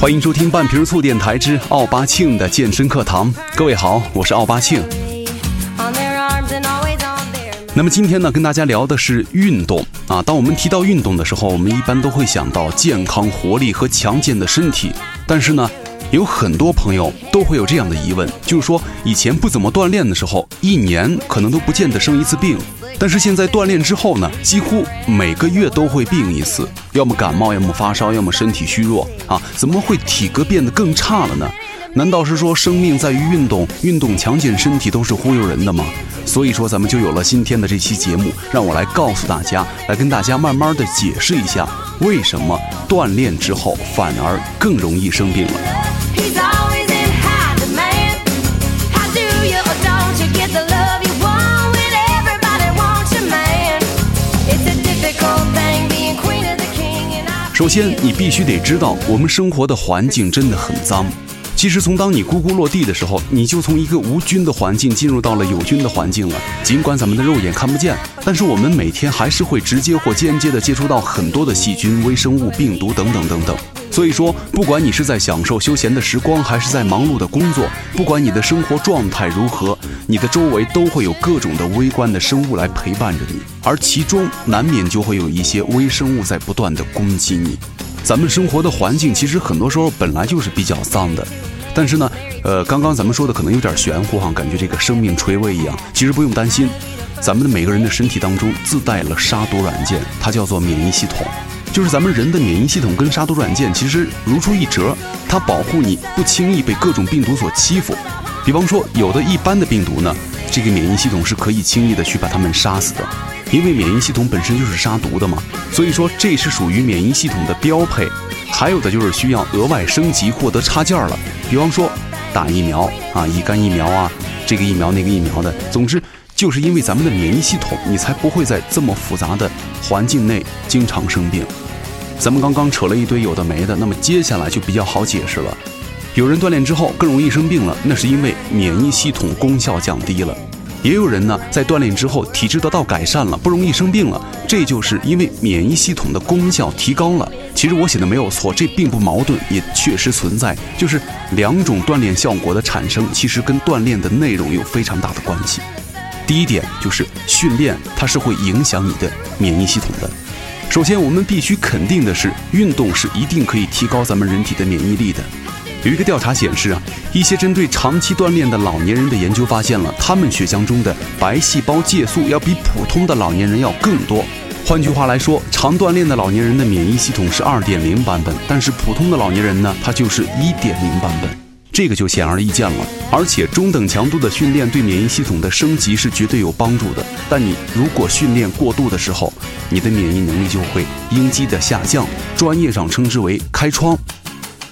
欢迎收听半瓶醋电台之奥巴庆的健身课堂。各位好，我是奥巴庆。那么今天呢，跟大家聊的是运动啊。当我们提到运动的时候，我们一般都会想到健康、活力和强健的身体。但是呢，有很多朋友都会有这样的疑问，就是说以前不怎么锻炼的时候，一年可能都不见得生一次病。但是现在锻炼之后呢，几乎每个月都会病一次，要么感冒，要么发烧，要么身体虚弱啊，怎么会体格变得更差了呢？难道是说生命在于运动，运动强健身体都是忽悠人的吗？所以说咱们就有了今天的这期节目，让我来告诉大家，来跟大家慢慢的解释一下，为什么锻炼之后反而更容易生病了。首先，你必须得知道，我们生活的环境真的很脏。其实，从当你咕咕落地的时候，你就从一个无菌的环境进入到了有菌的环境了。尽管咱们的肉眼看不见，但是我们每天还是会直接或间接的接触到很多的细菌、微生物、病毒等等等等。所以说，不管你是在享受休闲的时光，还是在忙碌的工作，不管你的生活状态如何，你的周围都会有各种的微观的生物来陪伴着你，而其中难免就会有一些微生物在不断的攻击你。咱们生活的环境其实很多时候本来就是比较脏的，但是呢，呃，刚刚咱们说的可能有点玄乎哈，感觉这个生命垂危一样。其实不用担心，咱们的每个人的身体当中自带了杀毒软件，它叫做免疫系统。就是咱们人的免疫系统跟杀毒软件其实如出一辙，它保护你不轻易被各种病毒所欺负。比方说，有的一般的病毒呢，这个免疫系统是可以轻易的去把它们杀死的，因为免疫系统本身就是杀毒的嘛。所以说，这是属于免疫系统的标配。还有的就是需要额外升级获得插件了，比方说打疫苗啊，乙肝疫苗啊，这个疫苗那个疫苗的。总之。就是因为咱们的免疫系统，你才不会在这么复杂的环境内经常生病。咱们刚刚扯了一堆有的没的，那么接下来就比较好解释了。有人锻炼之后更容易生病了，那是因为免疫系统功效降低了；也有人呢在锻炼之后体质得到改善了，不容易生病了，这就是因为免疫系统的功效提高了。其实我写的没有错，这并不矛盾，也确实存在，就是两种锻炼效果的产生，其实跟锻炼的内容有非常大的关系。第一点就是训练，它是会影响你的免疫系统的。首先，我们必须肯定的是，运动是一定可以提高咱们人体的免疫力的。有一个调查显示啊，一些针对长期锻炼的老年人的研究发现了，他们血浆中的白细胞介素要比普通的老年人要更多。换句话来说，常锻炼的老年人的免疫系统是二点零版本，但是普通的老年人呢，他就是一点零版本。这个就显而易见了，而且中等强度的训练对免疫系统的升级是绝对有帮助的。但你如果训练过度的时候，你的免疫能力就会应激的下降，专业上称之为开窗。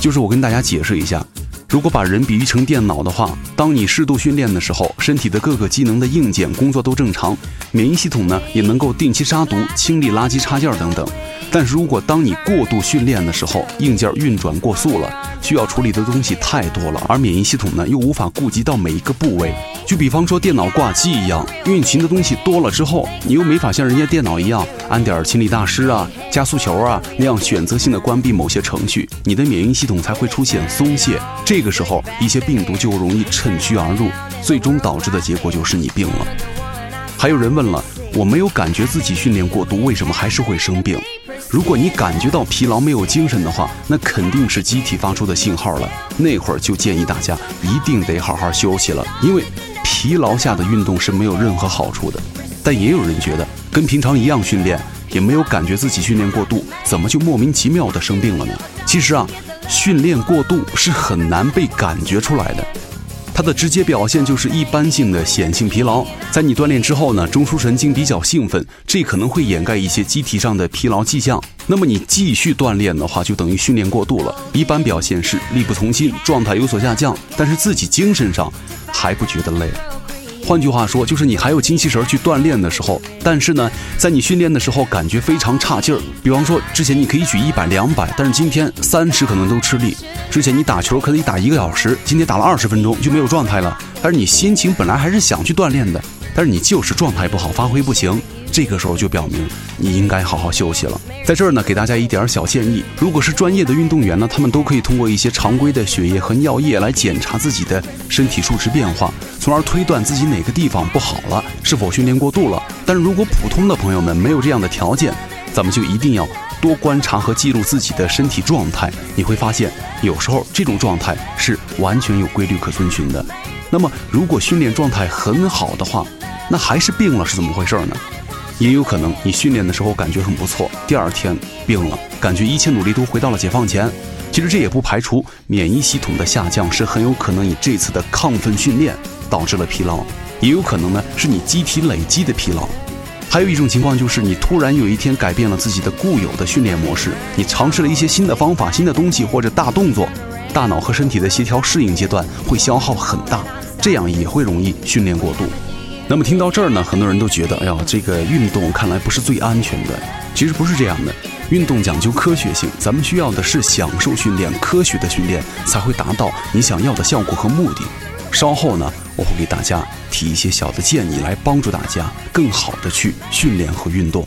就是我跟大家解释一下，如果把人比喻成电脑的话，当你适度训练的时候，身体的各个机能的硬件工作都正常，免疫系统呢也能够定期杀毒、清理垃圾插件等等。但是如果当你过度训练的时候，硬件运转过速了，需要处理的东西太多了，而免疫系统呢又无法顾及到每一个部位。就比方说电脑挂机一样，运行的东西多了之后，你又没法像人家电脑一样安点清理大师啊、加速球啊那样选择性的关闭某些程序，你的免疫系统才会出现松懈。这这个时候，一些病毒就容易趁虚而入，最终导致的结果就是你病了。还有人问了，我没有感觉自己训练过度，为什么还是会生病？如果你感觉到疲劳、没有精神的话，那肯定是机体发出的信号了。那会儿就建议大家一定得好好休息了，因为疲劳下的运动是没有任何好处的。但也有人觉得，跟平常一样训练，也没有感觉自己训练过度，怎么就莫名其妙的生病了呢？其实啊，训练过度是很难被感觉出来的。它的直接表现就是一般性的显性疲劳，在你锻炼之后呢，中枢神经比较兴奋，这可能会掩盖一些机体上的疲劳迹象。那么你继续锻炼的话，就等于训练过度了。一般表现是力不从心，状态有所下降，但是自己精神上还不觉得累。换句话说，就是你还有精气神去锻炼的时候，但是呢，在你训练的时候感觉非常差劲儿。比方说，之前你可以举一百、两百，但是今天三十可能都吃力。之前你打球可以打一个小时，今天打了二十分钟就没有状态了。但是你心情本来还是想去锻炼的，但是你就是状态不好，发挥不行，这个时候就表明你应该好好休息了。在这儿呢，给大家一点小建议：如果是专业的运动员呢，他们都可以通过一些常规的血液和尿液来检查自己的身体数值变化，从而推断自己哪个地方不好了，是否训练过度了。但是如果普通的朋友们没有这样的条件，咱们就一定要多观察和记录自己的身体状态，你会发现，有时候这种状态是完全有规律可遵循的。那么，如果训练状态很好的话，那还是病了是怎么回事呢？也有可能你训练的时候感觉很不错，第二天病了，感觉一切努力都回到了解放前。其实这也不排除免疫系统的下降是很有可能你这次的亢奋训练导致了疲劳，也有可能呢是你机体累积的疲劳。还有一种情况就是你突然有一天改变了自己的固有的训练模式，你尝试了一些新的方法、新的东西或者大动作，大脑和身体的协调适应阶段会消耗很大，这样也会容易训练过度。那么听到这儿呢，很多人都觉得，哎呀，这个运动看来不是最安全的。其实不是这样的，运动讲究科学性，咱们需要的是享受训练，科学的训练才会达到你想要的效果和目的。稍后呢，我会给大家提一些小的建议，来帮助大家更好的去训练和运动。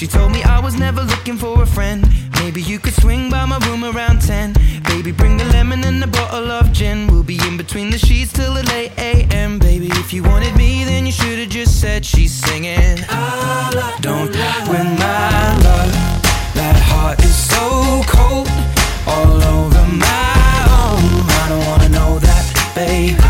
She told me I was never looking for a friend. Maybe you could swing by my room around 10. Baby, bring the lemon and a bottle of gin. We'll be in between the sheets till the late AM. Baby, if you wanted me, then you should've just said she's singing. Don't win my love. That heart is so cold, all over my own. I don't wanna know that, babe.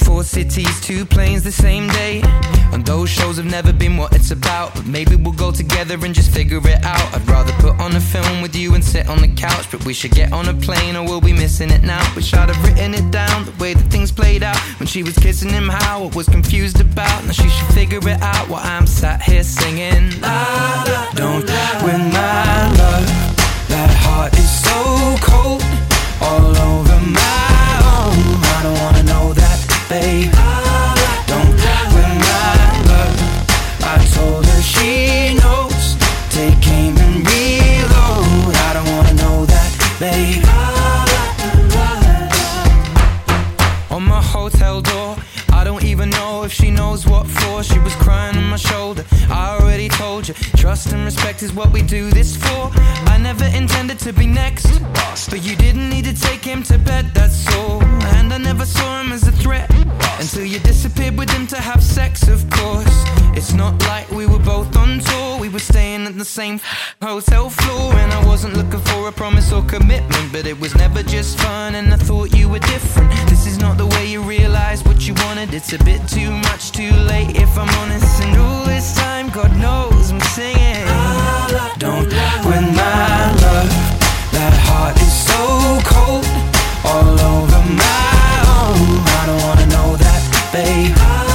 Four cities, two planes the same day. And those shows have never been what it's about. But maybe we'll go together and just figure it out. I'd rather put on a film with you and sit on the couch. But we should get on a plane or we'll be missing it now. Wish I'd have written it down the way that things played out. When she was kissing him, how I was confused about. Now she should figure it out while I'm sat here singing. La, la, don't my love. You disappeared with him to have sex, of course. It's not like we were both on tour, we were staying at the same hotel floor. And I wasn't looking for a promise or commitment, but it was never just fun. And I thought you were different. This is not the way you realize what you wanted. It's a bit too much, too late, if I'm honest. And all this time, God knows I'm singing. Don't win my love. That heart is so cold, all over my own. I don't wanna babe.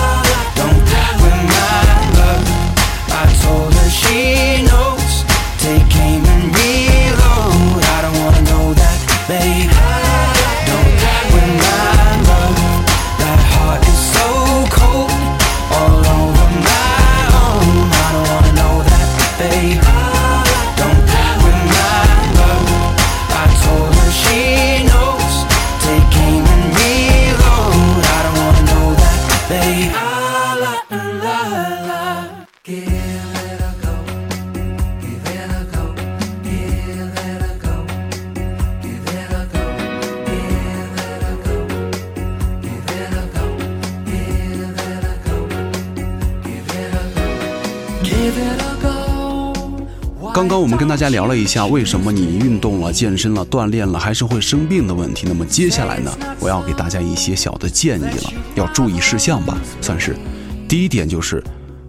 刚刚我们跟大家聊了一下，为什么你运动了、健身了、锻炼了，还是会生病的问题。那么接下来呢，我要给大家一些小的建议了，要注意事项吧，算是。第一点就是，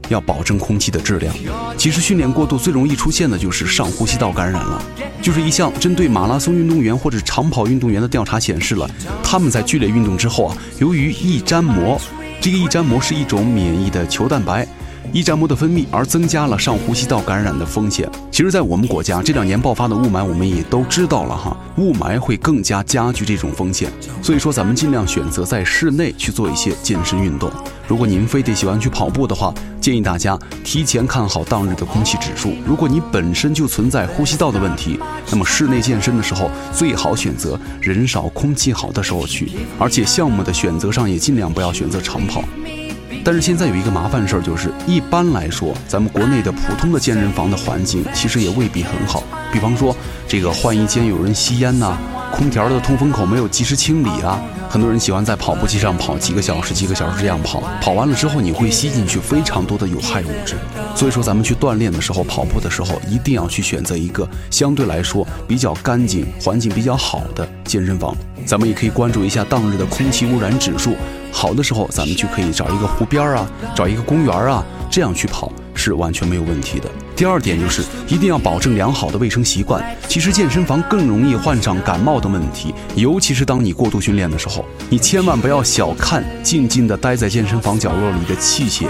要保证空气的质量。其实训练过度最容易出现的就是上呼吸道感染了。就是一项针对马拉松运动员或者长跑运动员的调查显示了，他们在剧烈运动之后啊，由于易粘膜，这个易粘膜是一种免疫的球蛋白。易粘膜的分泌而增加了上呼吸道感染的风险。其实，在我们国家这两年爆发的雾霾，我们也都知道了哈，雾霾会更加加剧这种风险。所以说，咱们尽量选择在室内去做一些健身运动。如果您非得喜欢去跑步的话，建议大家提前看好当日的空气指数。如果你本身就存在呼吸道的问题，那么室内健身的时候最好选择人少、空气好的时候去，而且项目的选择上也尽量不要选择长跑。但是现在有一个麻烦事儿，就是一般来说，咱们国内的普通的健身房的环境其实也未必很好。比方说，这个换衣间有人吸烟呐，空调的通风口没有及时清理啊。很多人喜欢在跑步机上跑几个小时、几个小时这样跑，跑完了之后你会吸进去非常多的有害物质。所以说，咱们去锻炼的时候、跑步的时候，一定要去选择一个相对来说比较干净、环境比较好的健身房。咱们也可以关注一下当日的空气污染指数。好的时候，咱们就可以找一个湖边啊，找一个公园啊，这样去跑是完全没有问题的。第二点就是一定要保证良好的卫生习惯。其实健身房更容易患上感冒的问题，尤其是当你过度训练的时候，你千万不要小看静静地待在健身房角落里的器械，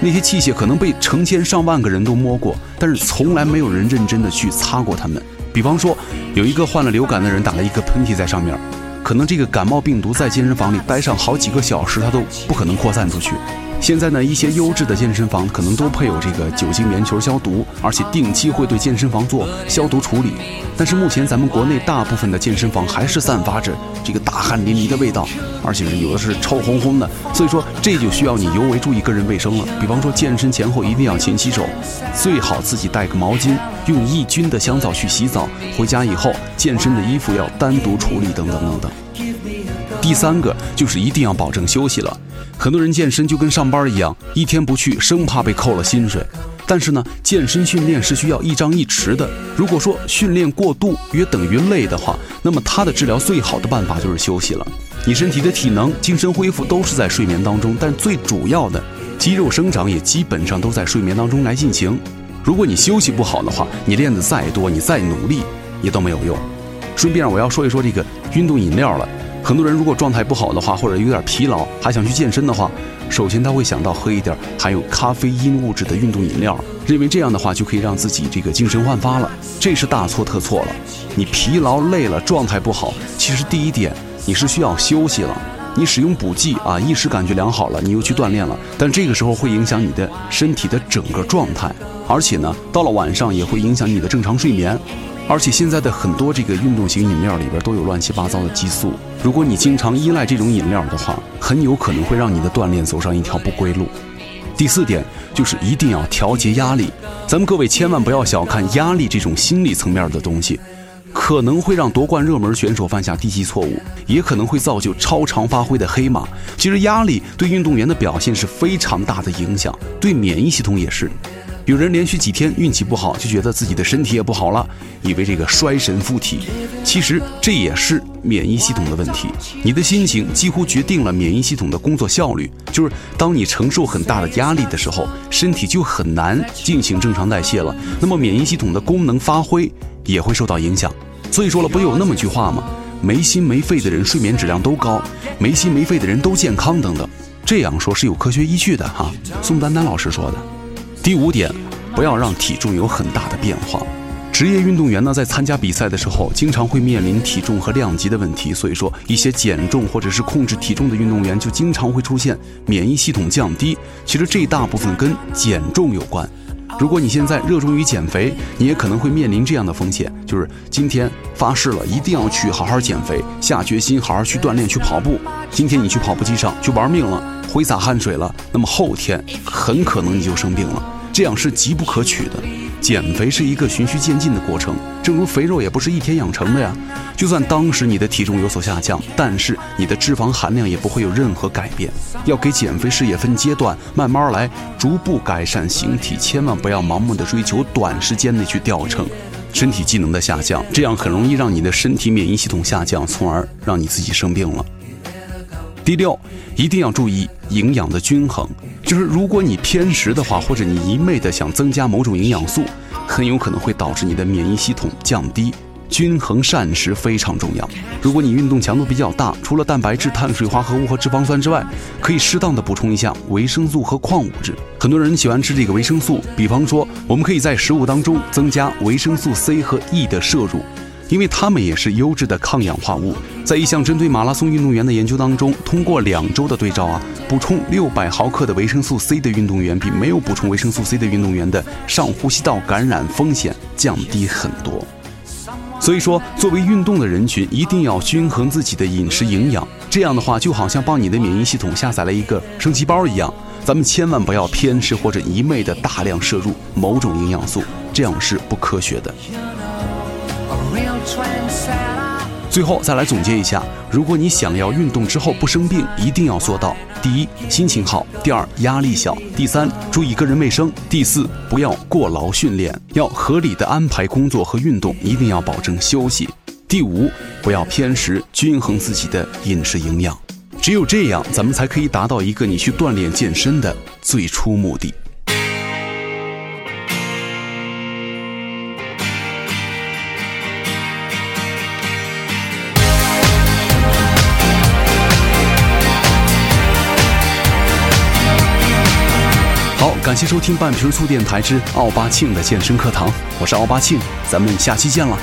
那些器械可能被成千上万个人都摸过，但是从来没有人认真的去擦过它们。比方说，有一个患了流感的人打了一个喷嚏在上面。可能这个感冒病毒在健身房里待上好几个小时，它都不可能扩散出去。现在呢，一些优质的健身房可能都配有这个酒精棉球消毒，而且定期会对健身房做消毒处理。但是目前咱们国内大部分的健身房还是散发着这个大汗淋漓的味道，而且是有的是臭烘烘的。所以说这就需要你尤为注意个人卫生了。比方说健身前后一定要勤洗手，最好自己带个毛巾，用抑菌的香皂去洗澡。回家以后健身的衣服要单独处理，等等等等。第三个就是一定要保证休息了。很多人健身就跟上班一样，一天不去生怕被扣了薪水。但是呢，健身训练是需要一张一弛的。如果说训练过度约等于累的话，那么它的治疗最好的办法就是休息了。你身体的体能、精神恢复都是在睡眠当中，但最主要的肌肉生长也基本上都在睡眠当中来进行。如果你休息不好的话，你练的再多，你再努力也都没有用。顺便我要说一说这个运动饮料了。很多人如果状态不好的话，或者有点疲劳，还想去健身的话，首先他会想到喝一点含有咖啡因物质的运动饮料，认为这样的话就可以让自己这个精神焕发了。这是大错特错了。你疲劳累了，状态不好，其实第一点你是需要休息了。你使用补剂啊，一时感觉良好了，你又去锻炼了，但这个时候会影响你的身体的整个状态，而且呢，到了晚上也会影响你的正常睡眠。而且现在的很多这个运动型饮料里边都有乱七八糟的激素，如果你经常依赖这种饮料的话，很有可能会让你的锻炼走上一条不归路。第四点就是一定要调节压力，咱们各位千万不要小看压力这种心理层面的东西，可能会让夺冠热门选手犯下低级错误，也可能会造就超常发挥的黑马。其实压力对运动员的表现是非常大的影响，对免疫系统也是。有人连续几天运气不好，就觉得自己的身体也不好了，以为这个衰神附体。其实这也是免疫系统的问题。你的心情几乎决定了免疫系统的工作效率。就是当你承受很大的压力的时候，身体就很难进行正常代谢了。那么免疫系统的功能发挥也会受到影响。所以说了，不有那么句话吗？没心没肺的人睡眠质量都高，没心没肺的人都健康等等。这样说是有科学依据的哈。宋丹丹老师说的。第五点，不要让体重有很大的变化。职业运动员呢，在参加比赛的时候，经常会面临体重和量级的问题，所以说一些减重或者是控制体重的运动员，就经常会出现免疫系统降低。其实这大部分跟减重有关。如果你现在热衷于减肥，你也可能会面临这样的风险，就是今天发誓了一定要去好好减肥，下决心好好去锻炼去跑步。今天你去跑步机上去玩命了，挥洒汗水了，那么后天很可能你就生病了。这样是极不可取的。减肥是一个循序渐进的过程，正如肥肉也不是一天养成的呀。就算当时你的体重有所下降，但是你的脂肪含量也不会有任何改变。要给减肥事业分阶段，慢慢来，逐步改善形体，千万不要盲目的追求短时间内去掉秤。身体机能的下降，这样很容易让你的身体免疫系统下降，从而让你自己生病了。第六，一定要注意营养的均衡，就是如果你偏食的话，或者你一昧的想增加某种营养素，很有可能会导致你的免疫系统降低。均衡膳食非常重要。如果你运动强度比较大，除了蛋白质、碳水化合物和脂肪酸之外，可以适当的补充一下维生素和矿物质。很多人喜欢吃这个维生素，比方说，我们可以在食物当中增加维生素 C 和 E 的摄入，因为它们也是优质的抗氧化物。在一项针对马拉松运动员的研究当中，通过两周的对照啊，补充六百毫克的维生素 C 的运动员，比没有补充维生素 C 的运动员的上呼吸道感染风险降低很多。所以说，作为运动的人群，一定要均衡自己的饮食营养。这样的话，就好像帮你的免疫系统下载了一个升级包一样。咱们千万不要偏食或者一昧的大量摄入某种营养素，这样是不科学的。最后再来总结一下，如果你想要运动之后不生病，一定要做到：第一，心情好；第二，压力小；第三，注意个人卫生；第四，不要过劳训练，要合理的安排工作和运动，一定要保证休息；第五，不要偏食，均衡自己的饮食营养。只有这样，咱们才可以达到一个你去锻炼健身的最初目的。感谢收听半瓶醋电台之奥巴庆的健身课堂，我是奥巴庆，咱们下期见了。